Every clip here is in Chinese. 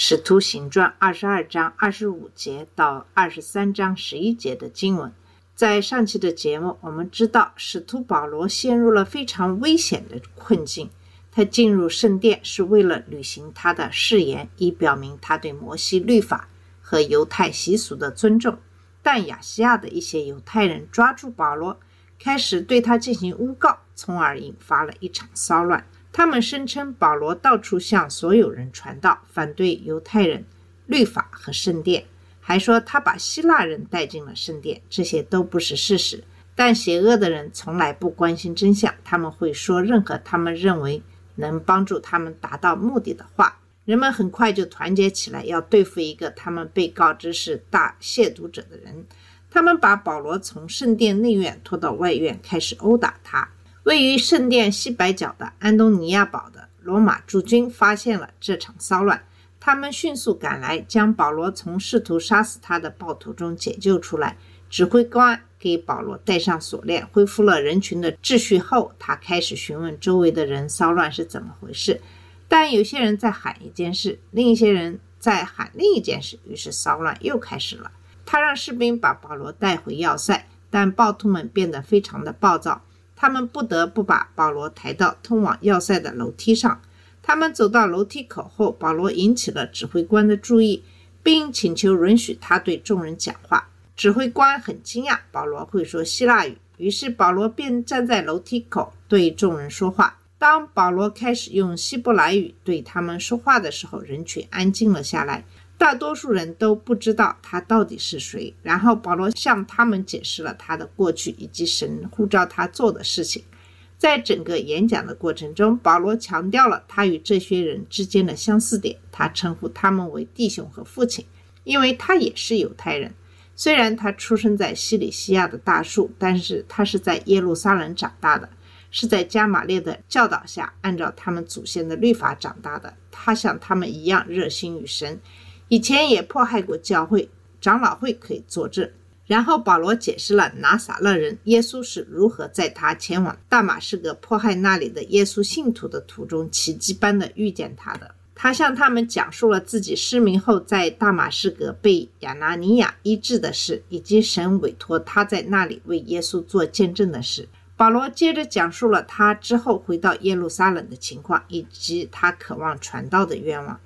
使徒行传》二十二章二十五节到二十三章十一节的经文。在上期的节目，我们知道使徒保罗陷入了非常危险的困境。他进入圣殿是为了履行他的誓言，以表明他对摩西律法和犹太习俗的尊重。但亚细亚的一些犹太人抓住保罗，开始对他进行诬告，从而引发了一场骚乱。他们声称保罗到处向所有人传道，反对犹太人、律法和圣殿，还说他把希腊人带进了圣殿，这些都不是事实。但邪恶的人从来不关心真相，他们会说任何他们认为能帮助他们达到目的的话。人们很快就团结起来，要对付一个他们被告知是大亵渎者的人。他们把保罗从圣殿内院拖到外院，开始殴打他。位于圣殿西北角的安东尼亚堡的罗马驻军发现了这场骚乱，他们迅速赶来，将保罗从试图杀死他的暴徒中解救出来。指挥官给保罗戴上锁链，恢复了人群的秩序后，他开始询问周围的人骚乱是怎么回事。但有些人在喊一件事，另一些人在喊另一件事，于是骚乱又开始了。他让士兵把保罗带回要塞，但暴徒们变得非常的暴躁，他们不得不把保罗抬到通往要塞的楼梯上。他们走到楼梯口后，保罗引起了指挥官的注意，并请求允许他对众人讲话。指挥官很惊讶保罗会说希腊语，于是保罗便站在楼梯口对众人说话。当保罗开始用希伯来语对他们说话的时候，人群安静了下来。大多数人都不知道他到底是谁。然后保罗向他们解释了他的过去以及神呼召他做的事情。在整个演讲的过程中，保罗强调了他与这些人之间的相似点。他称呼他们为弟兄和父亲，因为他也是犹太人。虽然他出生在西里西亚的大树，但是他是在耶路撒冷长大的。是在加玛列的教导下，按照他们祖先的律法长大的。他像他们一样热心于神，以前也迫害过教会，长老会可以作证。然后保罗解释了拿撒勒人耶稣是如何在他前往大马士革迫害那里的耶稣信徒的途中，奇迹般的遇见他的。他向他们讲述了自己失明后在大马士革被亚拿尼亚医治的事，以及神委托他在那里为耶稣做见证的事。保罗接着讲述了他之后回到耶路撒冷的情况，以及他渴望传道的愿望，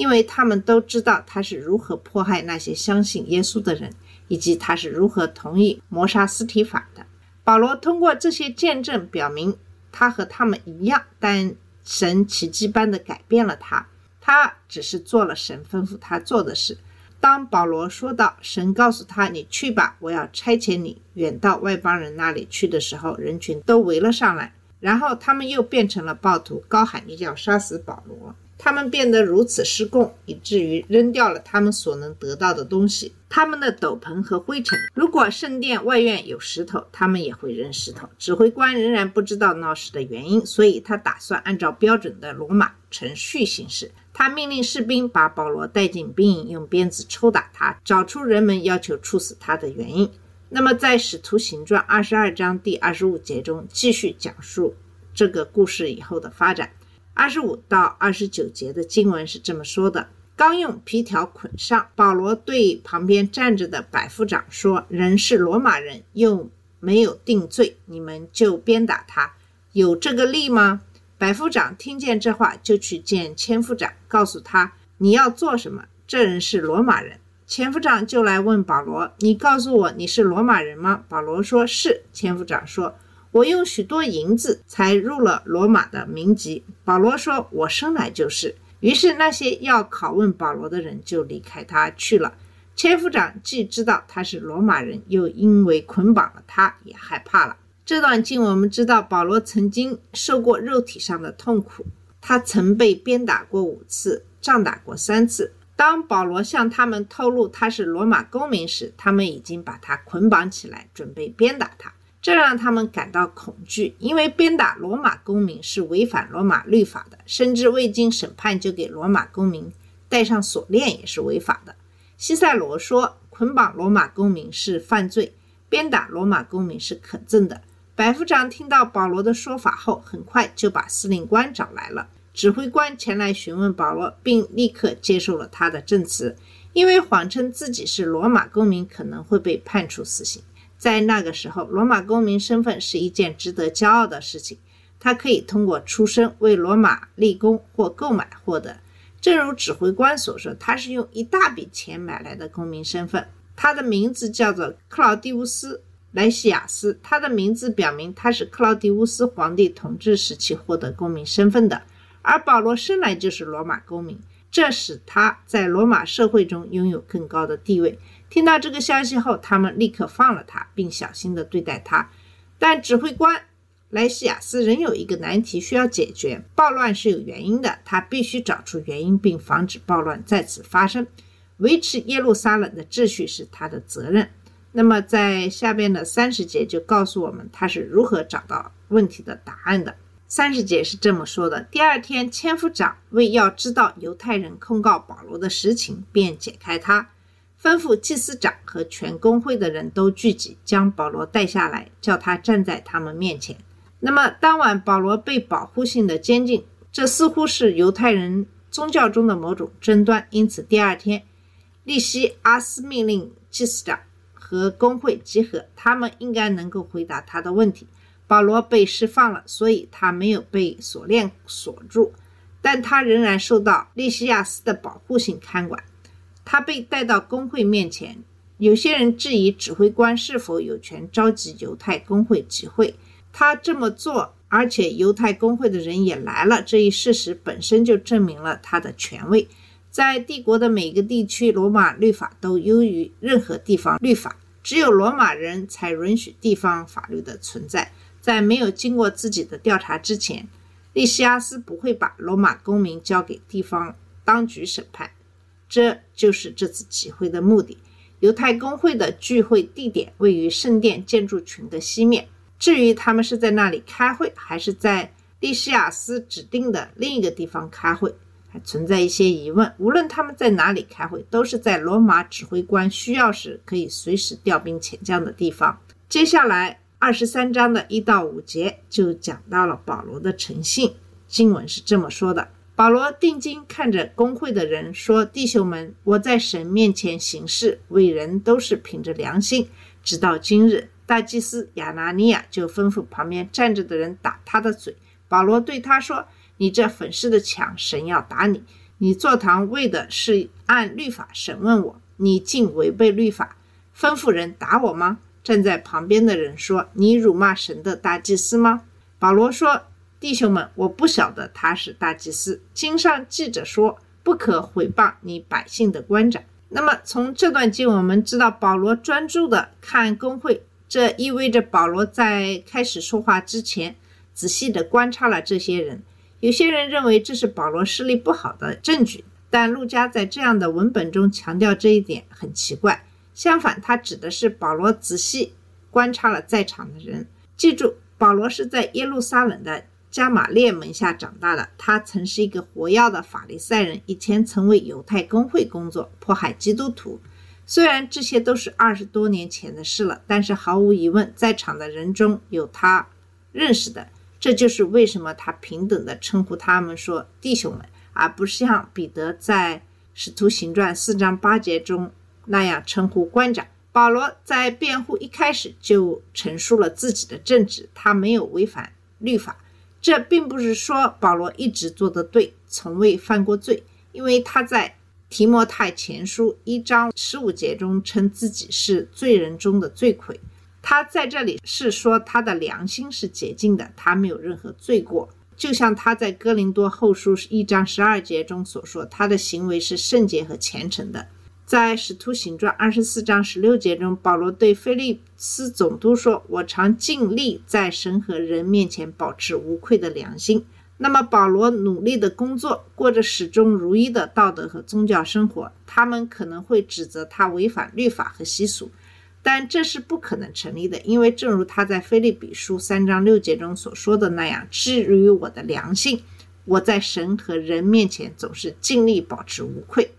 因为他们都知道他是如何迫害那些相信耶稣的人，以及他是如何同意谋杀斯提法的。保罗通过这些见证表明，他和他们一样，但神奇迹般的改变了他，他只是做了神吩咐他做的事。当保罗说到神告诉他：“你去吧，我要差遣你远到外邦人那里去”的时候，人群都围了上来。然后他们又变成了暴徒，高喊一要杀死保罗。他们变得如此失控，以至于扔掉了他们所能得到的东西，他们的斗篷和灰尘。如果圣殿外院有石头，他们也会扔石头。指挥官仍然不知道闹事的原因，所以他打算按照标准的罗马程序行事。他命令士兵把保罗带进兵营，用鞭子抽打他，找出人们要求处死他的原因。那么，在《使徒行传》二十二章第二十五节中，继续讲述这个故事以后的发展。二十五到二十九节的经文是这么说的：刚用皮条捆上，保罗对旁边站着的百夫长说：“人是罗马人，又没有定罪，你们就鞭打他，有这个例吗？”百夫长听见这话，就去见千夫长，告诉他：“你要做什么？这人是罗马人。”千夫长就来问保罗：“你告诉我你是罗马人吗？”保罗说：“是。”千夫长说：“我用许多银子才入了罗马的民籍。”保罗说：“我生来就是。”于是那些要拷问保罗的人就离开他去了。千夫长既知道他是罗马人，又因为捆绑了他，也害怕了。这段经我们知道，保罗曾经受过肉体上的痛苦，他曾被鞭打过五次，杖打过三次。当保罗向他们透露他是罗马公民时，他们已经把他捆绑起来，准备鞭打他。这让他们感到恐惧，因为鞭打罗马公民是违反罗马律法的，甚至未经审判就给罗马公民戴上锁链也是违法的。西塞罗说，捆绑罗马公民是犯罪，鞭打罗马公民是可憎的。百夫长听到保罗的说法后，很快就把司令官找来了。指挥官前来询问保罗，并立刻接受了他的证词，因为谎称自己是罗马公民可能会被判处死刑。在那个时候，罗马公民身份是一件值得骄傲的事情，他可以通过出生为罗马立功或购买获得。正如指挥官所说，他是用一大笔钱买来的公民身份。他的名字叫做克劳迪乌斯·莱西亚斯，他的名字表明他是克劳迪乌斯皇帝统治时期获得公民身份的。而保罗生来就是罗马公民，这使他在罗马社会中拥有更高的地位。听到这个消息后，他们立刻放了他，并小心地对待他。但指挥官莱西亚斯仍有一个难题需要解决：暴乱是有原因的，他必须找出原因并防止暴乱再次发生。维持耶路撒冷的秩序是他的责任。那么，在下边的三十节就告诉我们他是如何找到问题的答案的。三十节是这么说的：第二天，千夫长为要知道犹太人控告保罗的实情，便解开他。吩咐祭司长和全公会的人都聚集，将保罗带下来，叫他站在他们面前。那么当晚，保罗被保护性的监禁，这似乎是犹太人宗教中的某种争端。因此，第二天，利西阿斯命令祭司长和工会集合，他们应该能够回答他的问题。保罗被释放了，所以他没有被锁链锁住，但他仍然受到利西亚斯的保护性看管。他被带到工会面前，有些人质疑指挥官是否有权召集犹太工会集会。他这么做，而且犹太工会的人也来了，这一事实本身就证明了他的权威。在帝国的每个地区，罗马律法都优于任何地方律法，只有罗马人才允许地方法律的存在。在没有经过自己的调查之前，利西亚斯不会把罗马公民交给地方当局审判。这就是这次集会的目的。犹太公会的聚会地点位于圣殿建筑群的西面。至于他们是在那里开会，还是在利西亚斯指定的另一个地方开会，还存在一些疑问。无论他们在哪里开会，都是在罗马指挥官需要时可以随时调兵遣将的地方。接下来二十三章的一到五节就讲到了保罗的诚信。经文是这么说的。保罗定睛看着工会的人说：“弟兄们，我在神面前行事为人都是凭着良心。直到今日，大祭司亚拿尼亚就吩咐旁边站着的人打他的嘴。保罗对他说：‘你这粉饰的墙，神要打你。你坐堂为的是按律法审问我，你竟违背律法，吩咐人打我吗？’站在旁边的人说：‘你辱骂神的大祭司吗？’保罗说。”弟兄们，我不晓得他是大祭司。经上记着说，不可毁谤你百姓的官长。那么，从这段经我们知道，保罗专注的看工会，这意味着保罗在开始说话之前，仔细的观察了这些人。有些人认为这是保罗视力不好的证据，但路加在这样的文本中强调这一点很奇怪。相反，他指的是保罗仔细观察了在场的人。记住，保罗是在耶路撒冷的。加马列门下长大的他，曾是一个活跃的法利赛人，以前曾为犹太公会工作，迫害基督徒。虽然这些都是二十多年前的事了，但是毫无疑问，在场的人中有他认识的。这就是为什么他平等地称呼他们说弟兄们，而不是像彼得在《使徒行传》四章八节中那样称呼官长。保罗在辩护一开始就陈述了自己的政治，他没有违反律法。这并不是说保罗一直做得对，从未犯过罪，因为他在提摩太前书一章十五节中称自己是罪人中的罪魁。他在这里是说他的良心是洁净的，他没有任何罪过，就像他在哥林多后书一章十二节中所说，他的行为是圣洁和虔诚的。在《使徒行传》二十四章十六节中，保罗对菲利斯总督说：“我常尽力在神和人面前保持无愧的良心。”那么保罗努力的工作，过着始终如一的道德和宗教生活，他们可能会指责他违反律法和习俗，但这是不可能成立的，因为正如他在腓利比书三章六节中所说的那样，至于我的良心，我在神和人面前总是尽力保持无愧。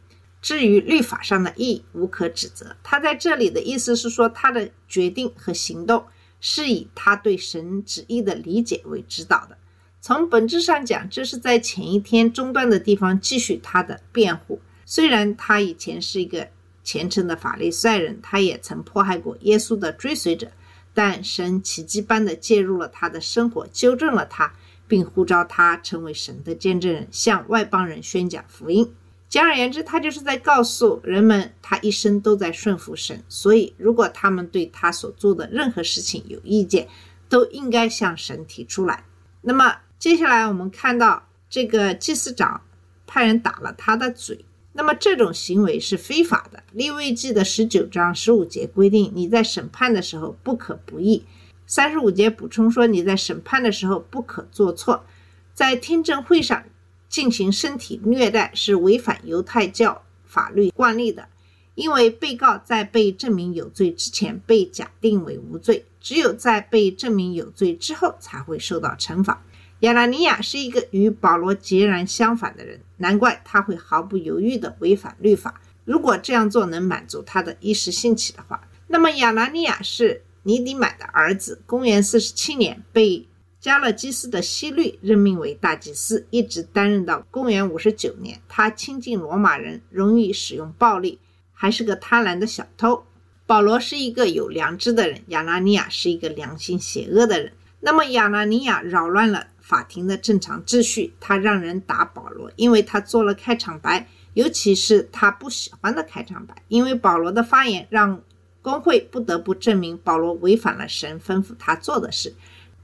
至于律法上的义，无可指责。他在这里的意思是说，他的决定和行动是以他对神旨意的理解为指导的。从本质上讲，这是在前一天中断的地方继续他的辩护。虽然他以前是一个虔诚的法利赛人，他也曾迫害过耶稣的追随者，但神奇迹般的介入了他的生活，纠正了他，并呼召他成为神的见证人，向外邦人宣讲福音。简而言之，他就是在告诉人们，他一生都在顺服神。所以，如果他们对他所做的任何事情有意见，都应该向神提出来。那么，接下来我们看到这个祭司长派人打了他的嘴，那么这种行为是非法的。利未记的十九章十五节规定，你在审判的时候不可不义。三十五节补充说，你在审判的时候不可做错。在听证会上进行身体虐待是违反犹太教法律惯例的，因为被告在被证明有罪之前被假定为无罪，只有在被证明有罪之后才会受到惩罚。亚拿尼亚是一个与保罗截然相反的人，难怪他会毫不犹豫地违反律法。如果这样做能满足他的一时兴起的话，那么亚拿尼亚是尼底买的儿子。公元四十七年被加勒基斯的西律任命为大祭司，一直担任到公元五十九年。他亲近罗马人，容易使用暴力，还是个贪婪的小偷。保罗是一个有良知的人，亚拿尼亚是一个良心邪恶的人。那么亚拿尼亚扰乱了。法庭的正常秩序，他让人打保罗，因为他做了开场白，尤其是他不喜欢的开场白，因为保罗的发言让工会不得不证明保罗违反了神吩咐他做的事，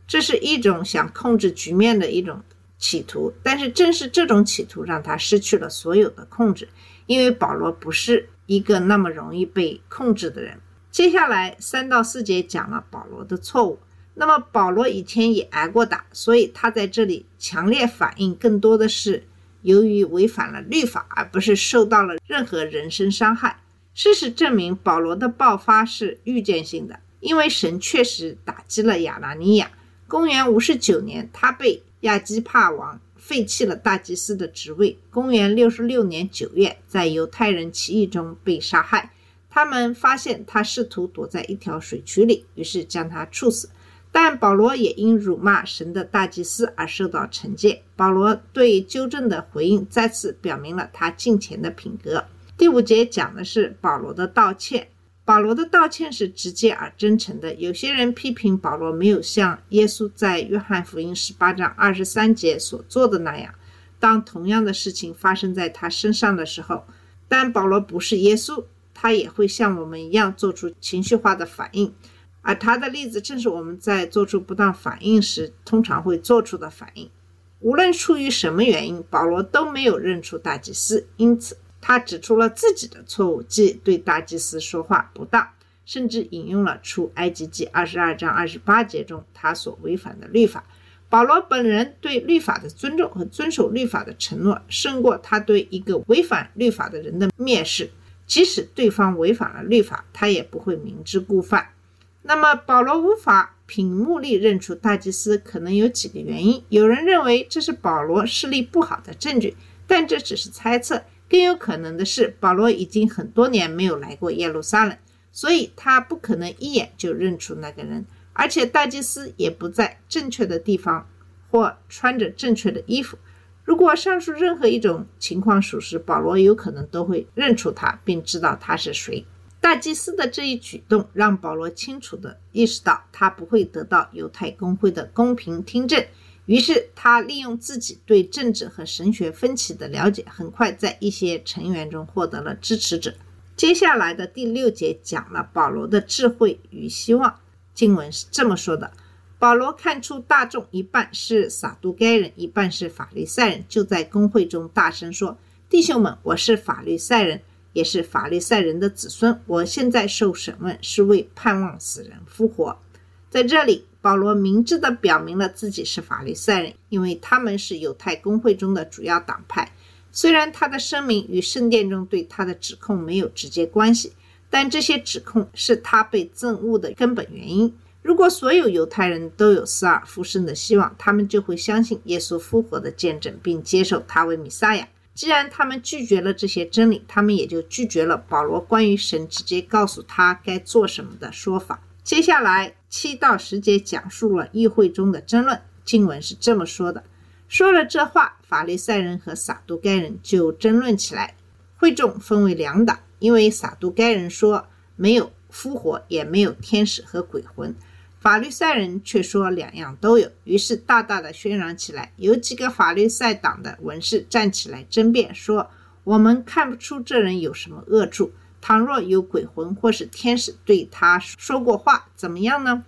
这是一种想控制局面的一种企图。但是正是这种企图让他失去了所有的控制，因为保罗不是一个那么容易被控制的人。接下来三到四节讲了保罗的错误。那么保罗以前也挨过打，所以他在这里强烈反应更多的是由于违反了律法，而不是受到了任何人身伤害。事实证明，保罗的爆发是预见性的，因为神确实打击了亚拿尼亚。公元五十九年，他被亚基帕王废弃了大祭司的职位。公元六十六年九月，在犹太人起义中被杀害。他们发现他试图躲在一条水渠里，于是将他处死。但保罗也因辱骂神的大祭司而受到惩戒。保罗对纠正的回应再次表明了他敬虔的品格。第五节讲的是保罗的道歉。保罗的道歉是直接而真诚的。有些人批评保罗没有像耶稣在约翰福音十八章二十三节所做的那样，当同样的事情发生在他身上的时候，但保罗不是耶稣，他也会像我们一样做出情绪化的反应。而他的例子正是我们在做出不当反应时通常会做出的反应。无论出于什么原因，保罗都没有认出大祭司，因此他指出了自己的错误，即对大祭司说话不当，甚至引用了出埃及记二十二章二十八节中他所违反的律法。保罗本人对律法的尊重和遵守律法的承诺，胜过他对一个违反律法的人的蔑视。即使对方违反了律法，他也不会明知故犯。那么保罗无法凭目力认出大祭司，可能有几个原因。有人认为这是保罗视力不好的证据，但这只是猜测。更有可能的是，保罗已经很多年没有来过耶路撒冷，所以他不可能一眼就认出那个人。而且大祭司也不在正确的地方，或穿着正确的衣服。如果上述任何一种情况属实，保罗有可能都会认出他，并知道他是谁。大祭司的这一举动让保罗清楚地意识到，他不会得到犹太公会的公平听证。于是，他利用自己对政治和神学分歧的了解，很快在一些成员中获得了支持者。接下来的第六节讲了保罗的智慧与希望。经文是这么说的：保罗看出大众一半是撒都该人，一半是法利赛人，就在公会中大声说：“弟兄们，我是法利赛人。”也是法利赛人的子孙。我现在受审问，是为盼望死人复活。在这里，保罗明智地表明了自己是法利赛人，因为他们是犹太公会中的主要党派。虽然他的声明与圣殿中对他的指控没有直接关系，但这些指控是他被憎恶的根本原因。如果所有犹太人都有死而复生的希望，他们就会相信耶稣复活的见证，并接受他为弥撒亚。既然他们拒绝了这些真理，他们也就拒绝了保罗关于神直接告诉他该做什么的说法。接下来七到十节讲述了议会中的争论。经文是这么说的：说了这话，法利赛人和撒都该人就争论起来。会众分为两党，因为撒都该人说没有复活，也没有天使和鬼魂。法律赛人却说两样都有，于是大大的喧嚷起来。有几个法律赛党的文士站起来争辩说：“我们看不出这人有什么恶处。倘若有鬼魂或是天使对他说过话，怎么样呢？”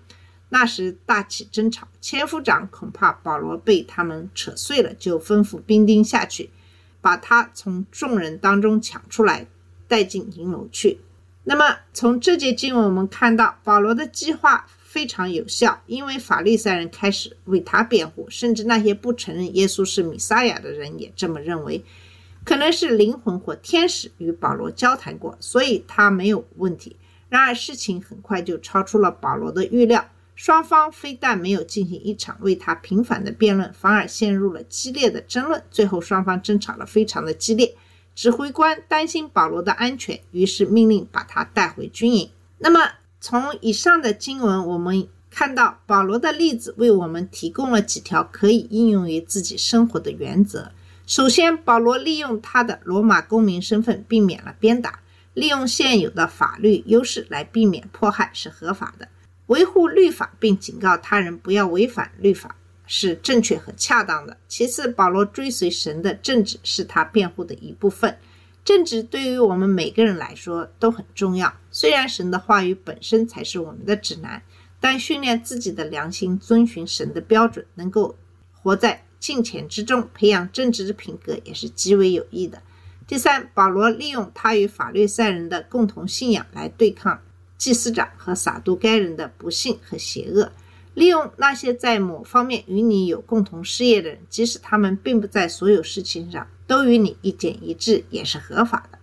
那时大起争吵，千夫长恐怕保罗被他们扯碎了，就吩咐兵丁下去，把他从众人当中抢出来，带进营楼去。那么从这节经文我们看到，保罗的计划。非常有效，因为法利赛人开始为他辩护，甚至那些不承认耶稣是弥撒亚的人也这么认为。可能是灵魂或天使与保罗交谈过，所以他没有问题。然而事情很快就超出了保罗的预料，双方非但没有进行一场为他平反的辩论，反而陷入了激烈的争论。最后双方争吵了非常的激烈。指挥官担心保罗的安全，于是命令把他带回军营。那么。从以上的经文，我们看到保罗的例子为我们提供了几条可以应用于自己生活的原则。首先，保罗利用他的罗马公民身份避免了鞭打，利用现有的法律优势来避免迫害是合法的。维护律法并警告他人不要违反律法是正确和恰当的。其次，保罗追随神的正直是他辩护的一部分。正直对于我们每个人来说都很重要。虽然神的话语本身才是我们的指南，但训练自己的良心遵循神的标准，能够活在敬虔之中，培养正直的品格也是极为有益的。第三，保罗利用他与法律赛人的共同信仰来对抗祭司长和撒都该人的不幸和邪恶，利用那些在某方面与你有共同事业的人，即使他们并不在所有事情上。都与你意见一致，也是合法的。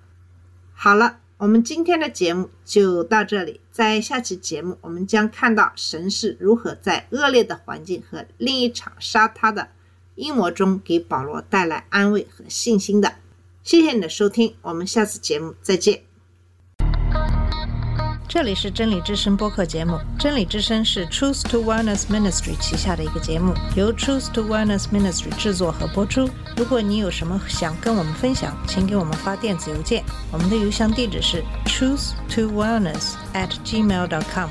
好了，我们今天的节目就到这里。在下期节目，我们将看到神是如何在恶劣的环境和另一场杀他的阴谋中，给保罗带来安慰和信心的。谢谢你的收听，我们下次节目再见。这里是真理之声播客节目。真理之声是 Truth to Wellness Ministry 旗下的一个节目，由 Truth to Wellness Ministry 制作和播出。如果你有什么想跟我们分享，请给我们发电子邮件，我们的邮箱地址是 truth to wellness at gmail dot com。